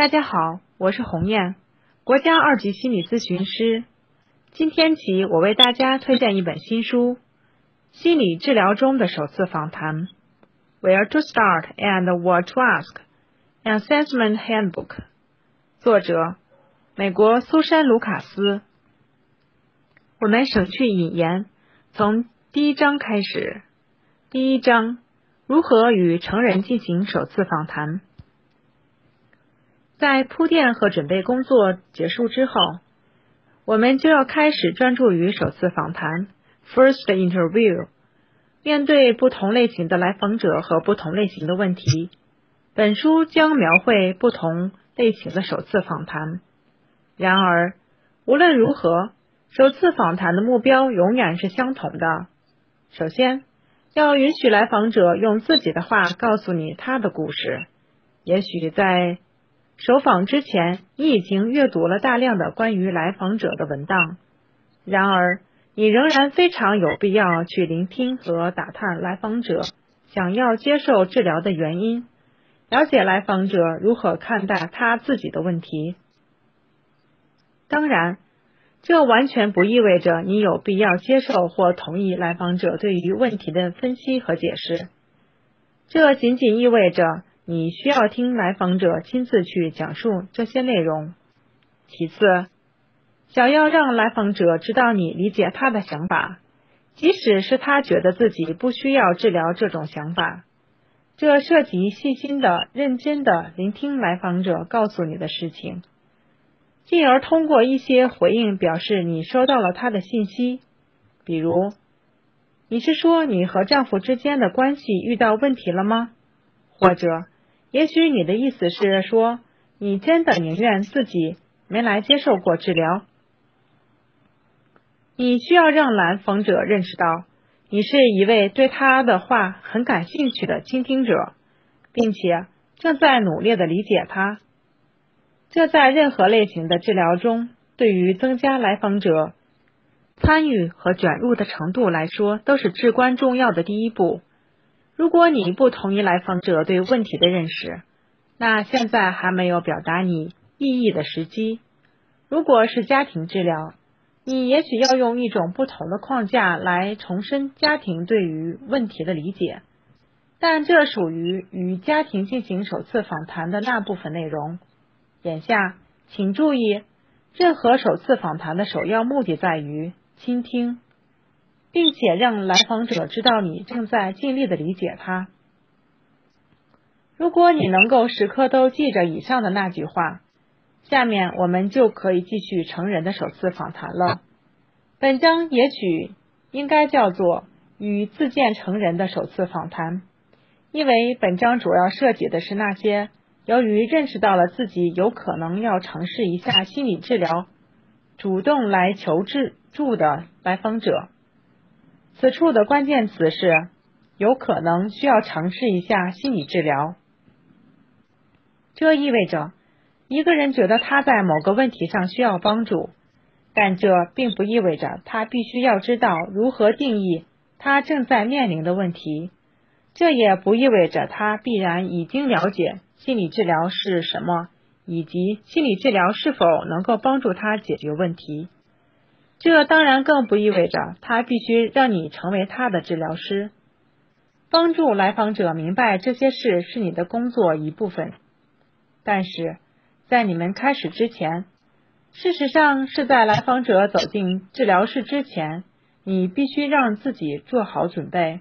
大家好，我是红艳，国家二级心理咨询师。今天起，我为大家推荐一本新书《心理治疗中的首次访谈》，Where to Start and What to Ask，An Assessment Handbook。作者：美国苏珊·卢卡斯。我们省去引言，从第一章开始。第一章：如何与成人进行首次访谈。在铺垫和准备工作结束之后，我们就要开始专注于首次访谈 （first interview）。面对不同类型的来访者和不同类型的问题，本书将描绘不同类型的首次访谈。然而，无论如何，首次访谈的目标永远是相同的。首先，要允许来访者用自己的话告诉你他的故事。也许在首访之前，你已经阅读了大量的关于来访者的文档。然而，你仍然非常有必要去聆听和打探来访者想要接受治疗的原因，了解来访者如何看待他自己的问题。当然，这完全不意味着你有必要接受或同意来访者对于问题的分析和解释。这仅仅意味着。你需要听来访者亲自去讲述这些内容。其次，想要让来访者知道你理解他的想法，即使是他觉得自己不需要治疗这种想法。这涉及细心的、认真的聆听来访者告诉你的事情，进而通过一些回应表示你收到了他的信息。比如，你是说你和丈夫之间的关系遇到问题了吗？或者？也许你的意思是说，你真的宁愿自己没来接受过治疗。你需要让来访者认识到，你是一位对他的话很感兴趣的倾听者，并且正在努力的理解他。这在任何类型的治疗中，对于增加来访者参与和卷入的程度来说，都是至关重要的第一步。如果你不同意来访者对问题的认识，那现在还没有表达你异议的时机。如果是家庭治疗，你也许要用一种不同的框架来重申家庭对于问题的理解，但这属于与家庭进行首次访谈的那部分内容。眼下，请注意，任何首次访谈的首要目的在于倾听。并且让来访者知道你正在尽力的理解他。如果你能够时刻都记着以上的那句话，下面我们就可以继续成人的首次访谈了。本章也许应该叫做与自荐成人的首次访谈，因为本章主要涉及的是那些由于认识到了自己有可能要尝试一下心理治疗，主动来求治助的来访者。此处的关键词是有可能需要尝试一下心理治疗。这意味着一个人觉得他在某个问题上需要帮助，但这并不意味着他必须要知道如何定义他正在面临的问题。这也不意味着他必然已经了解心理治疗是什么，以及心理治疗是否能够帮助他解决问题。这当然更不意味着他必须让你成为他的治疗师。帮助来访者明白这些事是你的工作一部分，但是在你们开始之前，事实上是在来访者走进治疗室之前，你必须让自己做好准备。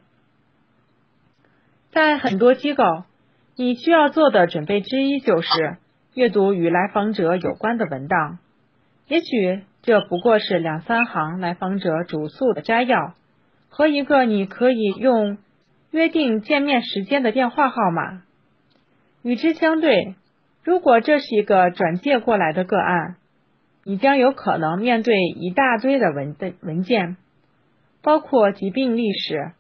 在很多机构，你需要做的准备之一就是阅读与来访者有关的文档，也许。这不过是两三行来访者主诉的摘要和一个你可以用约定见面时间的电话号码。与之相对，如果这是一个转介过来的个案，你将有可能面对一大堆的文的文件，包括疾病历史、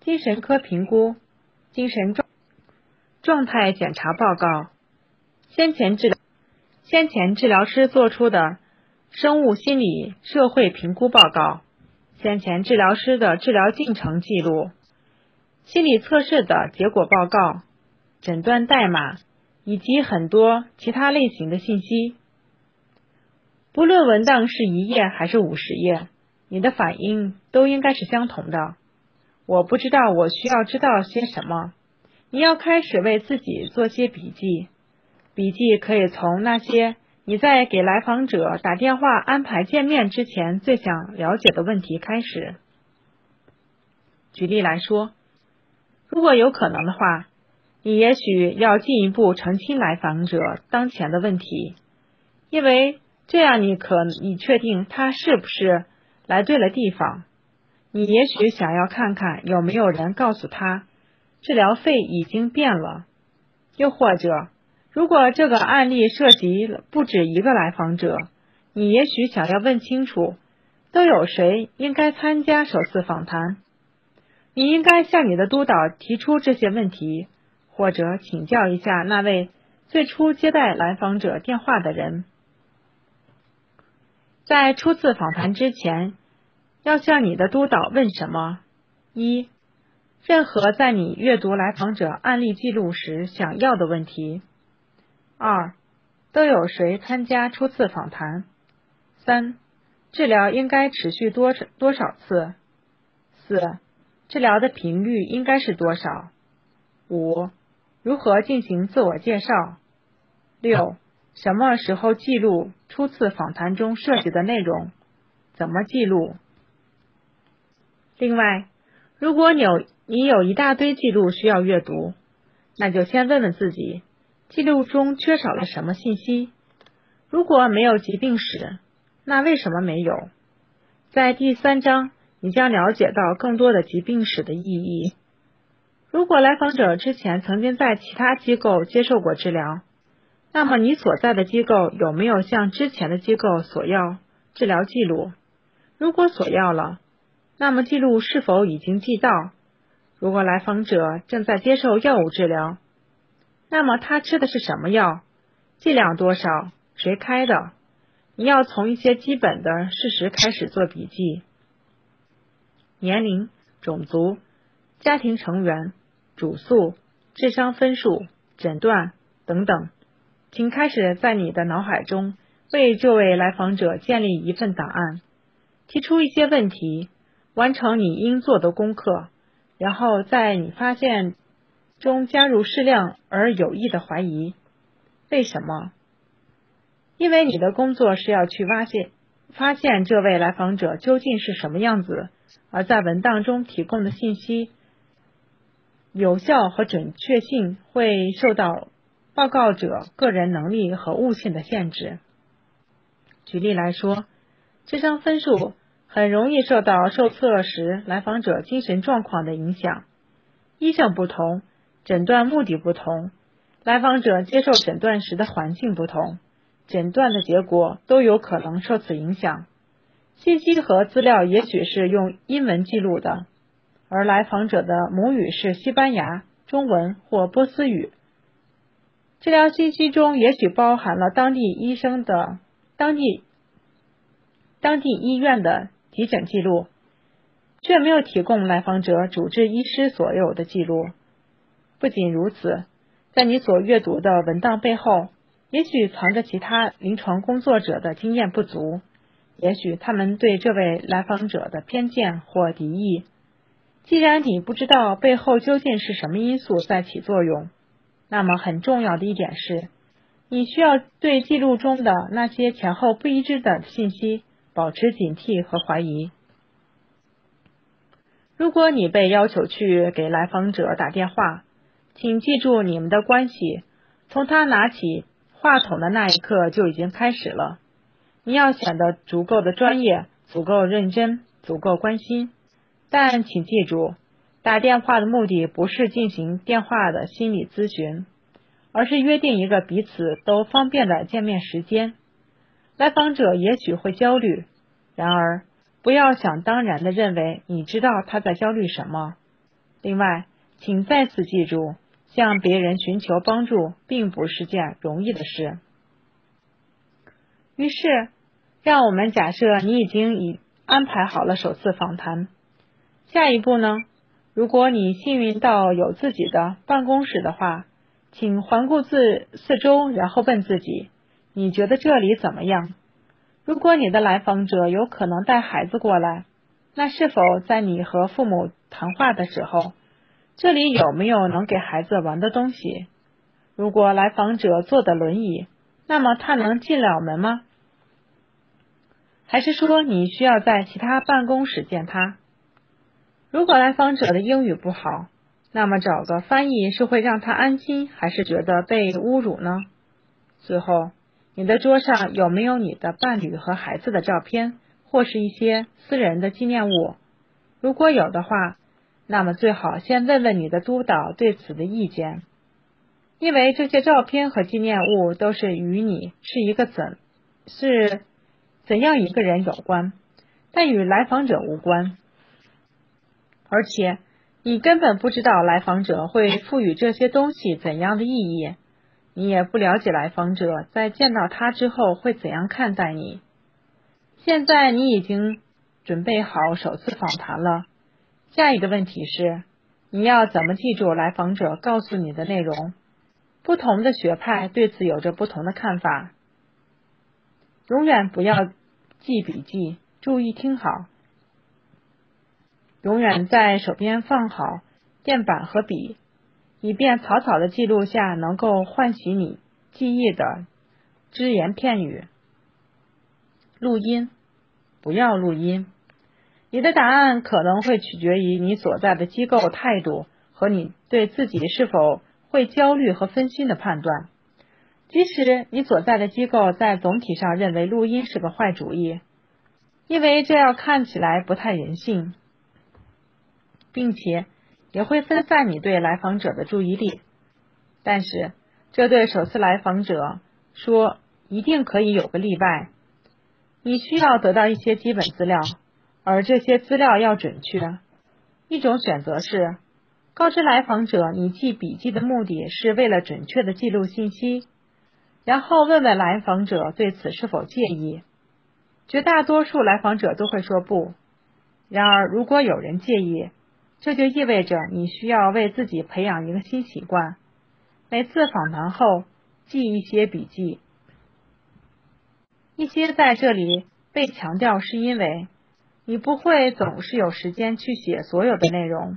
精神科评估、精神状状态检查报告、先前治疗先前治疗师做出的。生物心理社会评估报告、先前治疗师的治疗进程记录、心理测试的结果报告、诊断代码，以及很多其他类型的信息。不论文档是一页还是五十页，你的反应都应该是相同的。我不知道我需要知道些什么。你要开始为自己做些笔记，笔记可以从那些你在给来访者打电话安排见面之前最想了解的问题开始。举例来说，如果有可能的话，你也许要进一步澄清来访者当前的问题，因为这样你可以确定他是不是来对了地方。你也许想要看看有没有人告诉他。治疗费已经变了，又或者，如果这个案例涉及不止一个来访者，你也许想要问清楚，都有谁应该参加首次访谈？你应该向你的督导提出这些问题，或者请教一下那位最初接待来访者电话的人。在初次访谈之前，要向你的督导问什么？一。任何在你阅读来访者案例记录时想要的问题。二，都有谁参加初次访谈？三，治疗应该持续多多少次？四，治疗的频率应该是多少？五，如何进行自我介绍？六，什么时候记录初次访谈中涉及的内容？怎么记录？另外，如果你有你有一大堆记录需要阅读，那就先问问自己，记录中缺少了什么信息？如果没有疾病史，那为什么没有？在第三章，你将了解到更多的疾病史的意义。如果来访者之前曾经在其他机构接受过治疗，那么你所在的机构有没有向之前的机构索要治疗记录？如果索要了，那么记录是否已经寄到？如果来访者正在接受药物治疗，那么他吃的是什么药？剂量多少？谁开的？你要从一些基本的事实开始做笔记：年龄、种族、家庭成员、主诉、智商分数、诊断等等。请开始在你的脑海中为这位来访者建立一份档案，提出一些问题，完成你应做的功课。然后在你发现中加入适量而有益的怀疑。为什么？因为你的工作是要去发现发现这位来访者究竟是什么样子，而在文档中提供的信息有效和准确性会受到报告者个人能力和悟性的限制。举例来说，智商分数。很容易受到受测时来访者精神状况的影响。医生不同，诊断目的不同，来访者接受诊断时的环境不同，诊断的结果都有可能受此影响。信息和资料也许是用英文记录的，而来访者的母语是西班牙、中文或波斯语。治疗信息中也许包含了当地医生的、当地、当地医院的。急诊记录，却没有提供来访者主治医师所有的记录。不仅如此，在你所阅读的文档背后，也许藏着其他临床工作者的经验不足，也许他们对这位来访者的偏见或敌意。既然你不知道背后究竟是什么因素在起作用，那么很重要的一点是，你需要对记录中的那些前后不一致的信息。保持警惕和怀疑。如果你被要求去给来访者打电话，请记住你们的关系从他拿起话筒的那一刻就已经开始了。你要显得足够的专业、足够认真、足够关心。但请记住，打电话的目的不是进行电话的心理咨询，而是约定一个彼此都方便的见面时间。来访者也许会焦虑，然而不要想当然的认为你知道他在焦虑什么。另外，请再次记住，向别人寻求帮助并不是件容易的事。于是，让我们假设你已经已安排好了首次访谈。下一步呢？如果你幸运到有自己的办公室的话，请环顾自四周，然后问自己：你觉得这里怎么样？如果你的来访者有可能带孩子过来，那是否在你和父母谈话的时候，这里有没有能给孩子玩的东西？如果来访者坐的轮椅，那么他能进了门吗？还是说你需要在其他办公室见他？如果来访者的英语不好，那么找个翻译是会让他安心，还是觉得被侮辱呢？最后，你的桌上有没有你的伴侣和孩子的照片，或是一些私人的纪念物？如果有的话，那么最好先问问你的督导对此的意见，因为这些照片和纪念物都是与你是一个怎是。怎样一个人有关，但与来访者无关，而且你根本不知道来访者会赋予这些东西怎样的意义，你也不了解来访者在见到他之后会怎样看待你。现在你已经准备好首次访谈了，下一个问题是你要怎么记住来访者告诉你的内容？不同的学派对此有着不同的看法，永远不要。记笔记，注意听好，永远在手边放好垫板和笔，以便草草的记录下能够唤起你记忆的只言片语。录音，不要录音。你的答案可能会取决于你所在的机构态度和你对自己是否会焦虑和分心的判断。即使你所在的机构在总体上认为录音是个坏主意，因为这样看起来不太人性，并且也会分散你对来访者的注意力。但是，这对首次来访者说一定可以有个例外。你需要得到一些基本资料，而这些资料要准确。一种选择是告知来访者你记笔记的目的是为了准确的记录信息。然后问问来访者对此是否介意，绝大多数来访者都会说不。然而，如果有人介意，这就意味着你需要为自己培养一个新习惯：每次访谈后记一些笔记。一些在这里被强调，是因为你不会总是有时间去写所有的内容。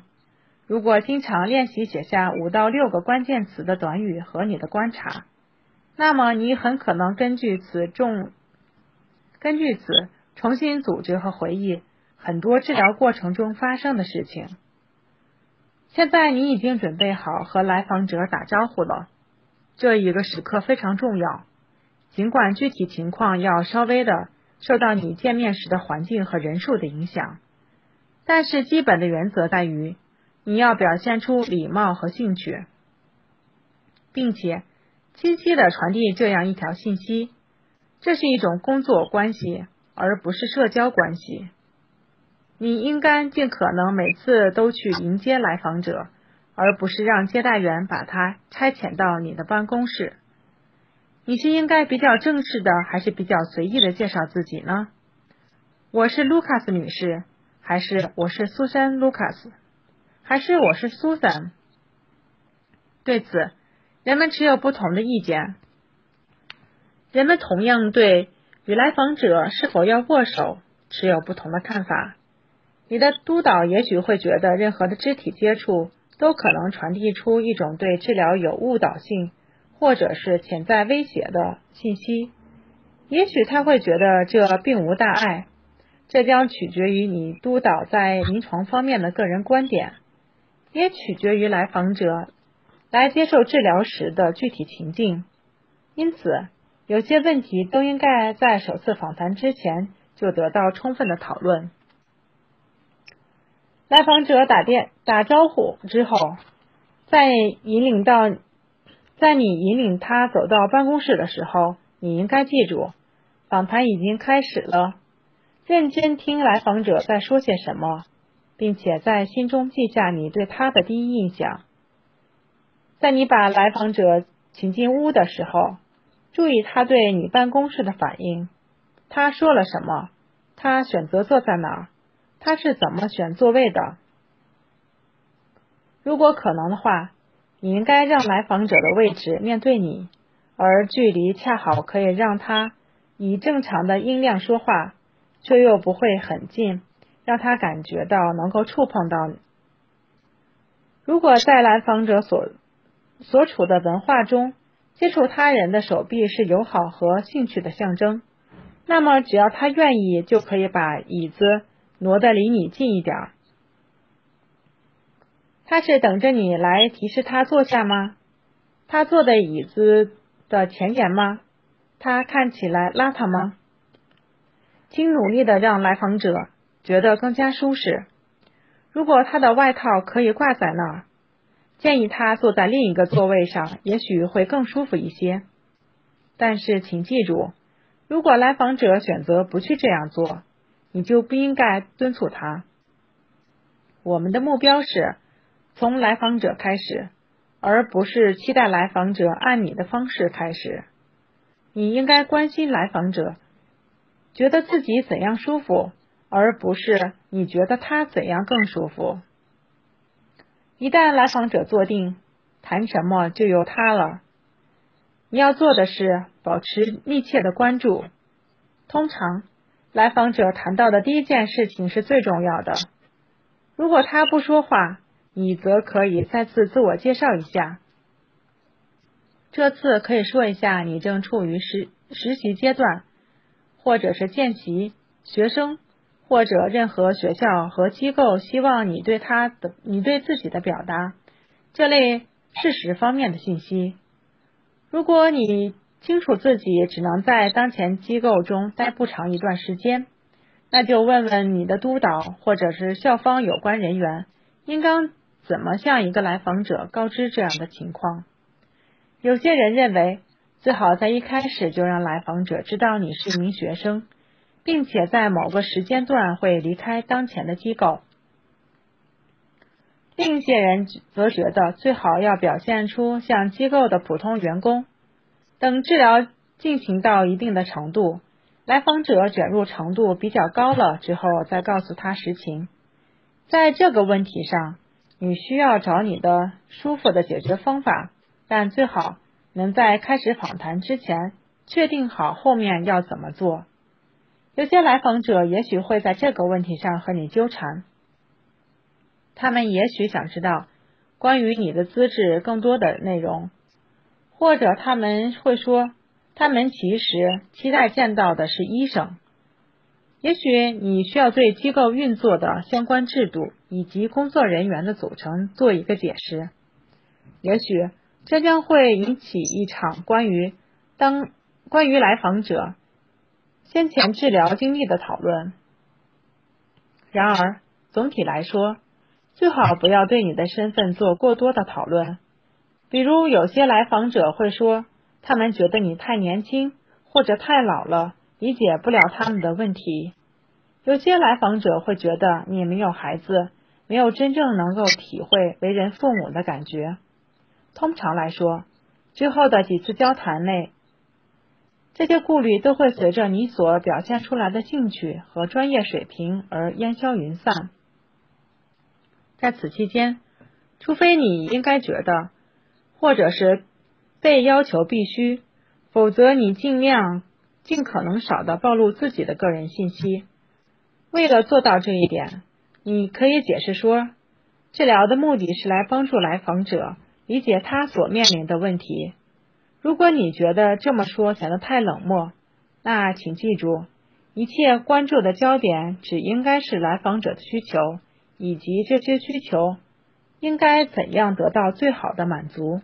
如果经常练习写下五到六个关键词的短语和你的观察。那么，你很可能根据此重根据此重新组织和回忆很多治疗过程中发生的事情。现在你已经准备好和来访者打招呼了，这一个时刻非常重要。尽管具体情况要稍微的受到你见面时的环境和人数的影响，但是基本的原则在于你要表现出礼貌和兴趣，并且。清晰的传递这样一条信息：这是一种工作关系，而不是社交关系。你应该尽可能每次都去迎接来访者，而不是让接待员把他差遣到你的办公室。你是应该比较正式的，还是比较随意的介绍自己呢？我是卢卡斯女士，还是我是苏珊·卢卡斯，还是我是苏珊？对此。人们持有不同的意见。人们同样对与来访者是否要握手持有不同的看法。你的督导也许会觉得任何的肢体接触都可能传递出一种对治疗有误导性或者是潜在威胁的信息。也许他会觉得这并无大碍。这将取决于你督导在临床方面的个人观点，也取决于来访者。来接受治疗时的具体情境，因此有些问题都应该在首次访谈之前就得到充分的讨论。来访者打电打招呼之后，在引领到在你引领他走到办公室的时候，你应该记住，访谈已经开始了。认真听来访者在说些什么，并且在心中记下你对他的第一印象。在你把来访者请进屋的时候，注意他对你办公室的反应。他说了什么？他选择坐在哪儿？他是怎么选座位的？如果可能的话，你应该让来访者的位置面对你，而距离恰好可以让他以正常的音量说话，却又不会很近，让他感觉到能够触碰到你。如果在来访者所所处的文化中，接触他人的手臂是友好和兴趣的象征，那么只要他愿意，就可以把椅子挪得离你近一点。他是等着你来提示他坐下吗？他坐的椅子的前沿吗？他看起来邋遢吗？请努力的让来访者觉得更加舒适。如果他的外套可以挂在那儿。建议他坐在另一个座位上，也许会更舒服一些。但是请记住，如果来访者选择不去这样做，你就不应该敦促他。我们的目标是从来访者开始，而不是期待来访者按你的方式开始。你应该关心来访者觉得自己怎样舒服，而不是你觉得他怎样更舒服。一旦来访者坐定，谈什么就由他了。你要做的是保持密切的关注。通常，来访者谈到的第一件事情是最重要的。如果他不说话，你则可以再次自我介绍一下。这次可以说一下你正处于实实习阶段，或者是见习学生。或者任何学校和机构希望你对他的、你对自己的表达这类事实方面的信息。如果你清楚自己只能在当前机构中待不长一段时间，那就问问你的督导或者是校方有关人员，应当怎么向一个来访者告知这样的情况。有些人认为最好在一开始就让来访者知道你是一名学生。并且在某个时间段会离开当前的机构。另一些人则觉得最好要表现出像机构的普通员工。等治疗进行到一定的程度，来访者卷入程度比较高了之后，再告诉他实情。在这个问题上，你需要找你的舒服的解决方法，但最好能在开始访谈之前确定好后面要怎么做。有些来访者也许会在这个问题上和你纠缠，他们也许想知道关于你的资质更多的内容，或者他们会说，他们其实期待见到的是医生。也许你需要对机构运作的相关制度以及工作人员的组成做一个解释。也许这将会引起一场关于当关于来访者。先前治疗经历的讨论。然而，总体来说，最好不要对你的身份做过多的讨论。比如，有些来访者会说，他们觉得你太年轻或者太老了，理解不了他们的问题。有些来访者会觉得你没有孩子，没有真正能够体会为人父母的感觉。通常来说，之后的几次交谈内。这些顾虑都会随着你所表现出来的兴趣和专业水平而烟消云散。在此期间，除非你应该觉得，或者是被要求必须，否则你尽量尽可能少的暴露自己的个人信息。为了做到这一点，你可以解释说，治疗的目的是来帮助来访者理解他所面临的问题。如果你觉得这么说显得太冷漠，那请记住，一切关注的焦点只应该是来访者的需求，以及这些需求应该怎样得到最好的满足。